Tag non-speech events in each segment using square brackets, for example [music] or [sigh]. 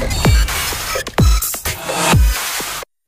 Thank you.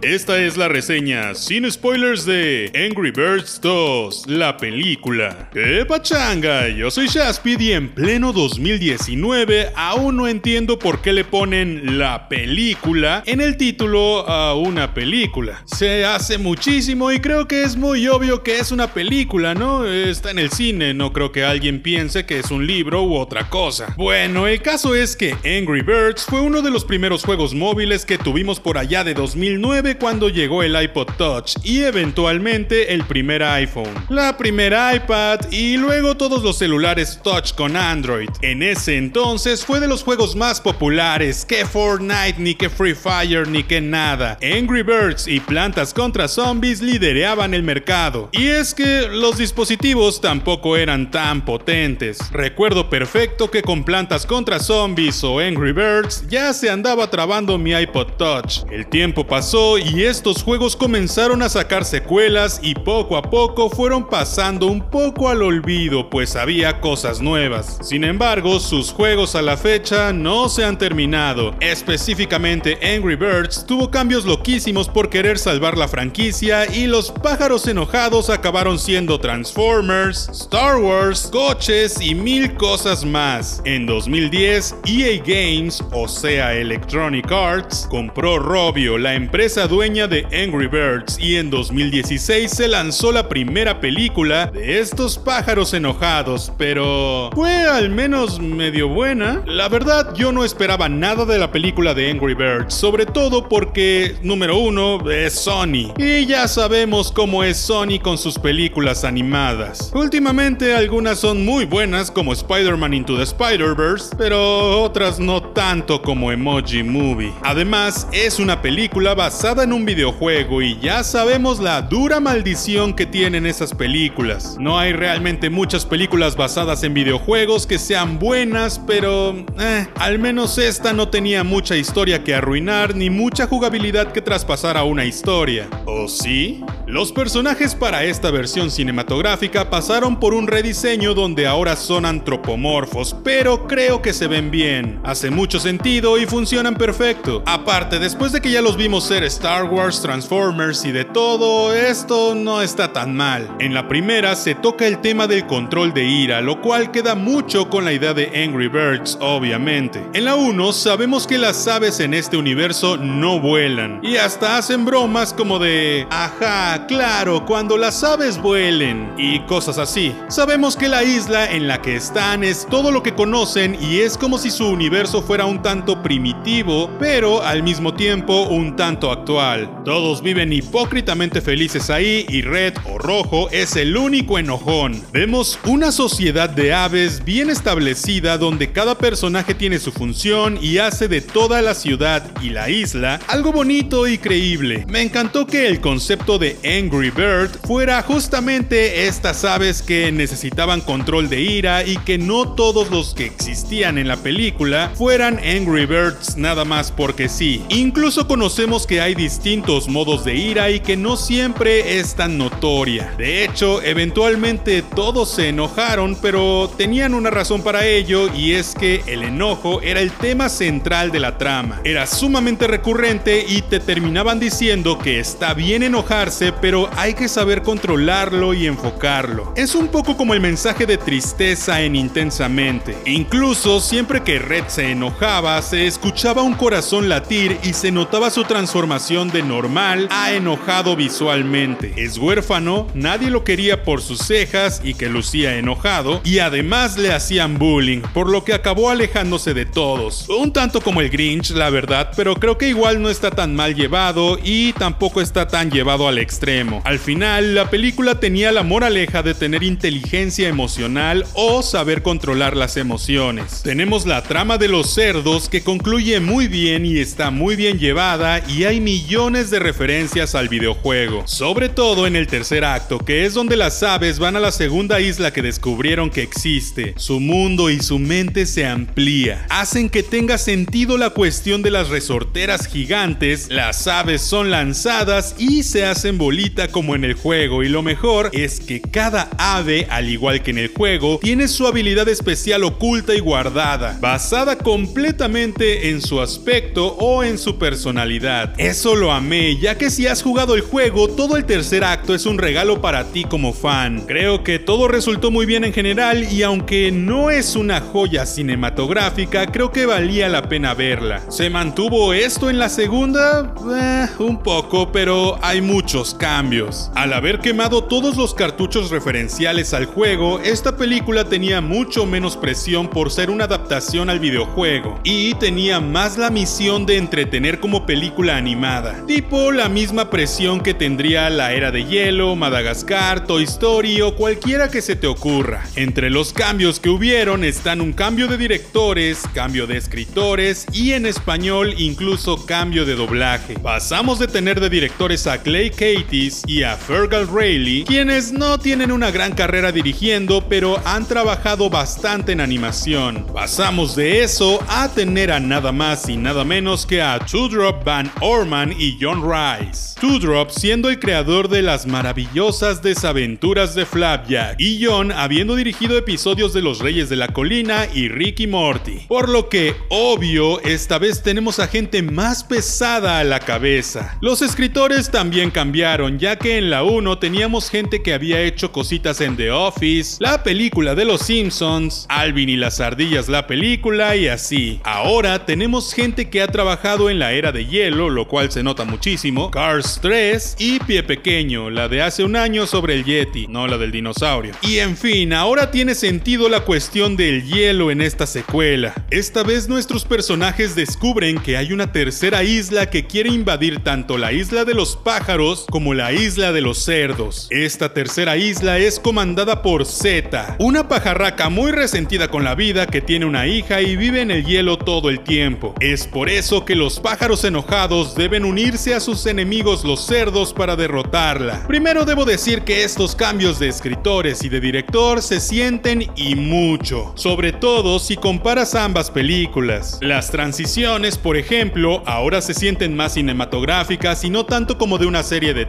Esta es la reseña sin spoilers de Angry Birds 2, la película. ¡Qué pachanga! Yo soy Shaspid y en pleno 2019 aún no entiendo por qué le ponen la película en el título a una película. Se hace muchísimo y creo que es muy obvio que es una película, ¿no? Está en el cine, no creo que alguien piense que es un libro u otra cosa. Bueno, el caso es que Angry Birds fue uno de los primeros juegos móviles que tuvimos por allá de 2009 cuando llegó el iPod Touch y eventualmente el primer iPhone, la primera iPad y luego todos los celulares Touch con Android. En ese entonces fue de los juegos más populares que Fortnite, ni que Free Fire, ni que nada. Angry Birds y Plantas contra Zombies lidereaban el mercado. Y es que los dispositivos tampoco eran tan potentes. Recuerdo perfecto que con Plantas contra Zombies o Angry Birds ya se andaba trabando mi iPod Touch. El tiempo pasó y estos juegos comenzaron a sacar secuelas y poco a poco fueron pasando un poco al olvido pues había cosas nuevas. Sin embargo, sus juegos a la fecha no se han terminado. Específicamente Angry Birds tuvo cambios loquísimos por querer salvar la franquicia y los pájaros enojados acabaron siendo Transformers, Star Wars, coches y mil cosas más. En 2010, EA Games, o sea Electronic Arts, compró Robio, la empresa dueña de Angry Birds y en 2016 se lanzó la primera película de estos pájaros enojados, pero fue al menos medio buena. La verdad yo no esperaba nada de la película de Angry Birds, sobre todo porque, número uno, es Sony. Y ya sabemos cómo es Sony con sus películas animadas. Últimamente algunas son muy buenas como Spider-Man Into the Spider-Verse, pero otras no tanto como Emoji Movie. Además, es una película basada en un videojuego y ya sabemos la dura maldición que tienen esas películas. No hay realmente muchas películas basadas en videojuegos que sean buenas, pero eh, al menos esta no tenía mucha historia que arruinar ni mucha jugabilidad que traspasar a una historia. ¿O sí? Los personajes para esta versión cinematográfica pasaron por un rediseño donde ahora son antropomorfos, pero creo que se ven bien. Hace mucho sentido y funcionan perfecto. Aparte, después de que ya los vimos ser Star Wars, Transformers y de todo, esto no está tan mal. En la primera se toca el tema del control de ira, lo cual queda mucho con la idea de Angry Birds, obviamente. En la 1 sabemos que las aves en este universo no vuelan, y hasta hacen bromas como de, ajá, claro, cuando las aves vuelen, y cosas así. Sabemos que la isla en la que están es todo lo que conocen y es como si su universo fuera un tanto primitivo, pero al mismo tiempo un tanto actual. Todos viven hipócritamente felices ahí y Red o Rojo es el único enojón. Vemos una sociedad de aves bien establecida donde cada personaje tiene su función y hace de toda la ciudad y la isla algo bonito y creíble. Me encantó que el concepto de Angry Bird fuera justamente estas aves que necesitaban control de ira y que no todos los que existían en la película fueran Angry Birds nada más porque sí. Incluso conocemos que hay distintos modos de ira y que no siempre es tan notoria. De hecho, eventualmente todos se enojaron, pero tenían una razón para ello y es que el enojo era el tema central de la trama. Era sumamente recurrente y te terminaban diciendo que está bien enojarse, pero hay que saber controlarlo y enfocarlo. Es un poco como el mensaje de tristeza en Intensamente. Incluso siempre que Red se enojaba, se escuchaba un corazón latir y se notaba su transformación de normal a enojado visualmente. Es huérfano, nadie lo quería por sus cejas y que lucía enojado, y además le hacían bullying, por lo que acabó alejándose de todos. Un tanto como el Grinch, la verdad, pero creo que igual no está tan mal llevado y tampoco está tan llevado al extremo. Al final, la película tenía la moraleja de tener inteligencia emocional o saber controlar las emociones. Tenemos la trama de los cerdos que concluye muy bien y está muy bien llevada y hay millones de referencias al videojuego, sobre todo en el tercer acto, que es donde las aves van a la segunda isla que descubrieron que existe. Su mundo y su mente se amplía, hacen que tenga sentido la cuestión de las resorteras gigantes, las aves son lanzadas y se hacen volar como en el juego y lo mejor es que cada ave, al igual que en el juego, tiene su habilidad especial oculta y guardada, basada completamente en su aspecto o en su personalidad. Eso lo amé, ya que si has jugado el juego, todo el tercer acto es un regalo para ti como fan. Creo que todo resultó muy bien en general y aunque no es una joya cinematográfica, creo que valía la pena verla. ¿Se mantuvo esto en la segunda? Eh, un poco, pero hay muchos cambios. Al haber quemado todos los cartuchos referenciales al juego, esta película tenía mucho menos presión por ser una adaptación al videojuego y tenía más la misión de entretener como película animada, tipo la misma presión que tendría La Era de Hielo, Madagascar, Toy Story o cualquiera que se te ocurra. Entre los cambios que hubieron están un cambio de directores, cambio de escritores y en español incluso cambio de doblaje. Pasamos de tener de directores a Clay Y a Fergal Rayleigh, quienes no tienen una gran carrera dirigiendo, pero han trabajado bastante en animación. Pasamos de eso a tener a nada más y nada menos que a Drop Van Orman y John Rice. Drop siendo el creador de las maravillosas desaventuras de Flapjack y John habiendo dirigido episodios de Los Reyes de la Colina y Ricky Morty. Por lo que, obvio, esta vez tenemos a gente más pesada a la cabeza. Los escritores también cambiaron, ya que en la 1 teníamos gente que había hecho cositas en The Office, la película de Los Simpsons, Alvin y las ardillas la película y así. Ahora tenemos gente que ha trabajado en la era de hielo, lo cual se nota muchísimo, Cars 3 y Pie Pequeño, la de hace un año sobre el Yeti, no la del dinosaurio. Y en fin, ahora tiene sentido la cuestión del hielo en esta secuela. Esta vez nuestros personajes descubren que hay una tercera isla que quiere invadir tanto la isla de los pájaros como la isla de los cerdos. Esta tercera isla es comandada por Zeta, una pajarraca muy resentida con la vida que tiene una hija y vive en el hielo todo el tiempo. Es por eso que los pájaros enojados deben unirse a sus enemigos los cerdos para derrotarla. Primero debo decir que estos cambios de escritores y de director se sienten y mucho, sobre todo si comparas ambas películas. Las transiciones, por ejemplo, ahora se sienten más cinematográficas y no tanto como de una serie de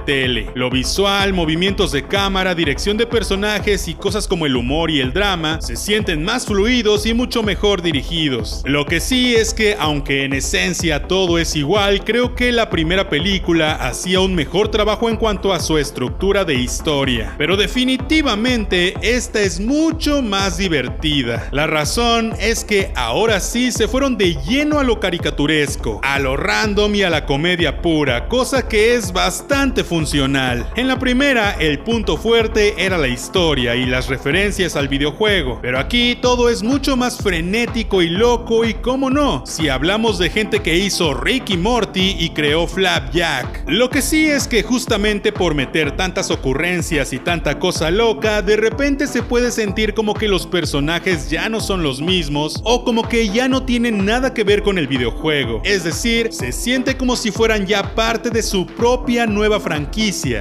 Lo visual, movimientos de cámara, dirección de personajes y cosas como el humor y el drama se sienten más fluidos y mucho mejor dirigidos. Lo que sí es que, aunque en esencia todo es igual, creo que la primera película hacía un mejor trabajo en cuanto a su estructura de historia. Pero definitivamente esta es mucho más divertida. La razón es que ahora sí se fueron de lleno a lo caricaturesco, a lo random y a la comedia pura, cosa que es bastante En la primera, el punto fuerte era la historia y las referencias al videojuego, pero aquí todo es mucho más frenético y loco y cómo no, si hablamos de gente que hizo Rick y Morty y creó Flapjack. Lo que sí es que justamente por meter tantas ocurrencias y tanta cosa loca, de repente se puede sentir como que los personajes ya no son los mismos o como que ya no tienen nada que ver con el videojuego. Es decir, se siente como si fueran ya parte de su propia nueva franquicia,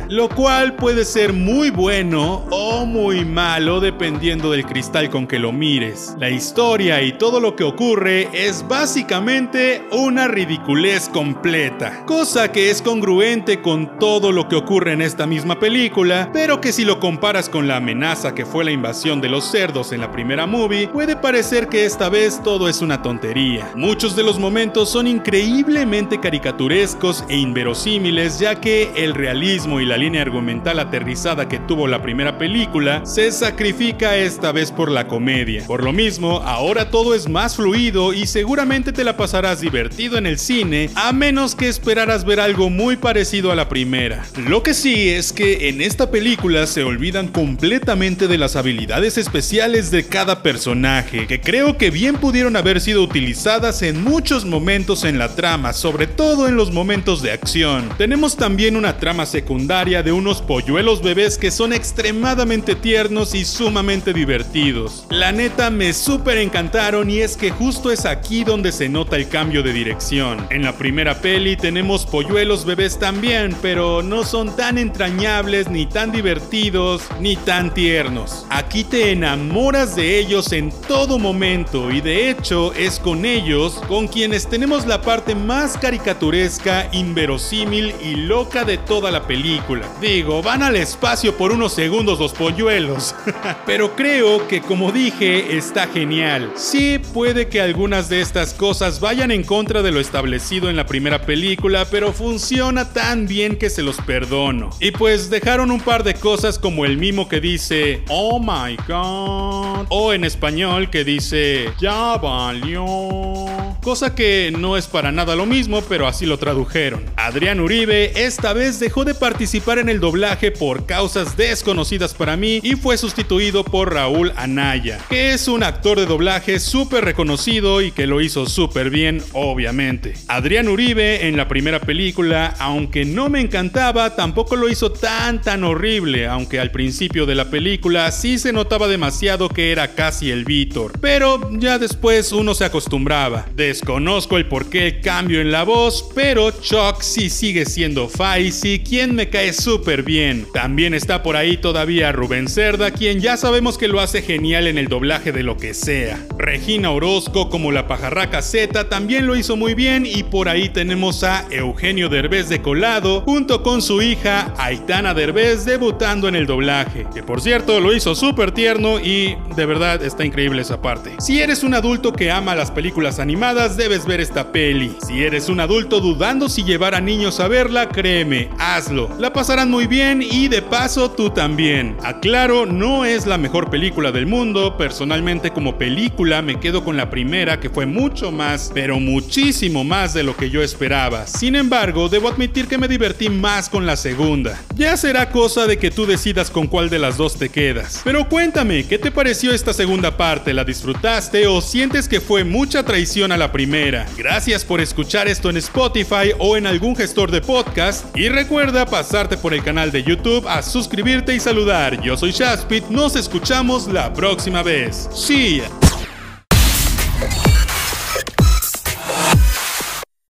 lo cual puede ser muy bueno o muy malo dependiendo del cristal con que lo mires. La historia y todo lo que ocurre es básicamente una ridiculez completa, cosa que es congruente con todo lo que ocurre en esta misma película, pero que si lo comparas con la amenaza que fue la invasión de los cerdos en la primera movie, puede parecer que esta vez todo es una tontería. Muchos de los momentos son increíblemente caricaturescos e inverosímiles, ya que el realismo y la línea argumental aterrizada que tuvo la primera película se sacrifica esta vez por la comedia. Por lo mismo, ahora todo es más fluido y seguramente te la pasarás divertido en el cine, a menos que esperaras ver algo muy parecido a la primera. Lo que sí es que en esta película se olvidan completamente de las habilidades especiales de cada personaje, que creo que bien pudieron haber sido utilizadas en muchos momentos en la trama, sobre todo en los momentos de acción. Tenemos también una trama secundaria de unos polluelos bebés que son extremadamente tiernos y sumamente divertidos. La neta me súper encantaron y es que justo es aquí donde se nota el cambio de dirección. En la primera peli tenemos polluelos bebés también, pero no son tan entrañables, ni tan divertidos, ni tan tiernos. Aquí te enamoras de ellos en todo momento y de hecho es con ellos con quienes tenemos la parte más caricaturesca, inverosímil y loca de toda la película. Digo, van al espacio por unos segundos los polluelos. [laughs] Pero creo que como dije, está genial. Sí, puede que algunas de estas cosas vayan en contra de lo establecido en la primera película, pero funciona tan bien que se los perdono. Y pues dejaron un par de cosas como el mimo que dice, oh my god, o en español que dice, ya valió. Cosa que no es para nada lo mismo, pero así lo tradujeron. Adrián Uribe esta vez dejó de participar en el doblaje por causas desconocidas para mí y fue sustituido por Raúl Anaya, que es un actor de doblaje súper reconocido y que lo hizo súper bien, obviamente. Adrián Uribe en la primera película, aunque no me encantaba, tampoco lo hizo tan tan horrible, aunque al principio de la película sí se notaba demasiado que era casi el Víctor, pero ya después uno se acostumbraba. Desconozco el por qué el cambio en la voz, pero Chuck sí sigue siendo Faisy, quien me cae súper bien. También está por ahí todavía Rubén Cerda, quien ya sabemos que lo hace genial en el doblaje de lo que sea. Regina Orozco como la pajarraca Z también lo hizo muy bien y por ahí tenemos a Eugenio Derbez de Colado junto con su hija Aitana Derbez debutando en el doblaje, que por cierto lo hizo súper tierno y de verdad está increíble esa parte. Si eres un adulto que ama las películas animadas, debes ver esta peli. Si eres un adulto dudando si llevar a niños a verla, créeme, hazlo. La pasarán muy bien y de paso tú también. Aclaro, no es la mejor película del mundo. Personalmente como película me quedo con la primera que fue mucho más, pero muchísimo más de lo que yo esperaba. Sin embargo, debo admitir que me divertí más con la segunda. Ya será cosa de que tú decidas con cuál de las dos te quedas. Pero cuéntame, ¿qué te pareció esta segunda parte? ¿La disfrutaste o sientes que fue mucha traición a la primera? Gracias por escuchar esto en Spotify o en algún gestor de podcast y recuerda pasarte por el canal de YouTube a suscribirte y saludar. Yo soy Shaspit, nos escuchamos la próxima vez. Ya.